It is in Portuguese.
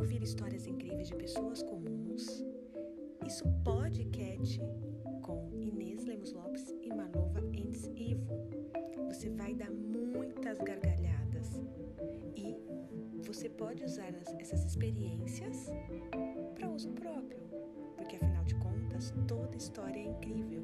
ouvir histórias incríveis de Pessoas Comuns. Isso pode, podcast com Inês Lemos Lopes e Manova Entes Ivo. Você vai dar muitas gargalhadas e você pode usar essas experiências para uso próprio, porque afinal de contas toda história é incrível